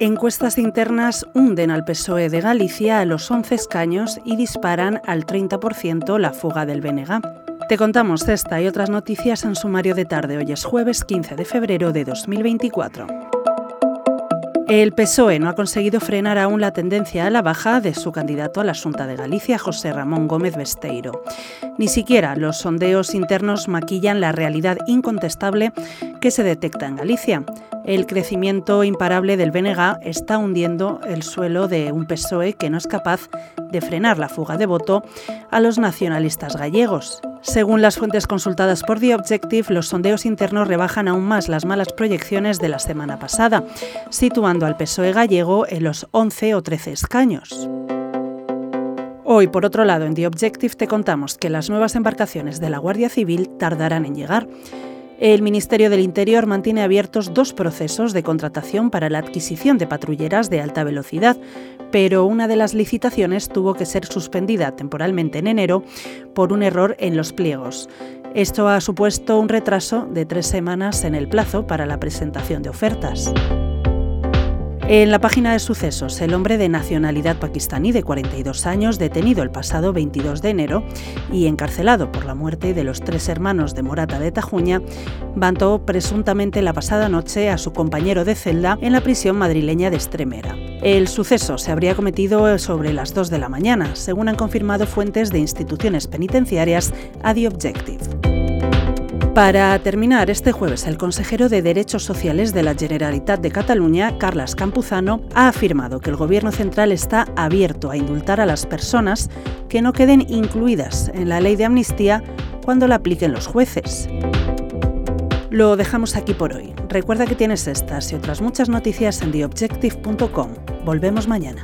Encuestas internas hunden al PSOE de Galicia a los 11 escaños y disparan al 30% la fuga del BNG. Te contamos esta y otras noticias en sumario de tarde. Hoy es jueves 15 de febrero de 2024. El PSOE no ha conseguido frenar aún la tendencia a la baja de su candidato a la Junta de Galicia, José Ramón Gómez Besteiro. Ni siquiera los sondeos internos maquillan la realidad incontestable que se detecta en Galicia. El crecimiento imparable del BNG está hundiendo el suelo de un PSOE que no es capaz de frenar la fuga de voto a los nacionalistas gallegos. Según las fuentes consultadas por The Objective, los sondeos internos rebajan aún más las malas proyecciones de la semana pasada, situando al PSOE gallego en los 11 o 13 escaños. Hoy, por otro lado, en The Objective te contamos que las nuevas embarcaciones de la Guardia Civil tardarán en llegar. El Ministerio del Interior mantiene abiertos dos procesos de contratación para la adquisición de patrulleras de alta velocidad, pero una de las licitaciones tuvo que ser suspendida temporalmente en enero por un error en los pliegos. Esto ha supuesto un retraso de tres semanas en el plazo para la presentación de ofertas. En la página de sucesos, el hombre de nacionalidad pakistaní de 42 años, detenido el pasado 22 de enero y encarcelado por la muerte de los tres hermanos de Morata de Tajuña, vantó presuntamente la pasada noche a su compañero de celda en la prisión madrileña de Estremera. El suceso se habría cometido sobre las 2 de la mañana, según han confirmado fuentes de instituciones penitenciarias a The Objective. Para terminar, este jueves el consejero de Derechos Sociales de la Generalitat de Cataluña, Carles Campuzano, ha afirmado que el Gobierno central está abierto a indultar a las personas que no queden incluidas en la ley de amnistía cuando la apliquen los jueces. Lo dejamos aquí por hoy. Recuerda que tienes estas y otras muchas noticias en theobjective.com. Volvemos mañana.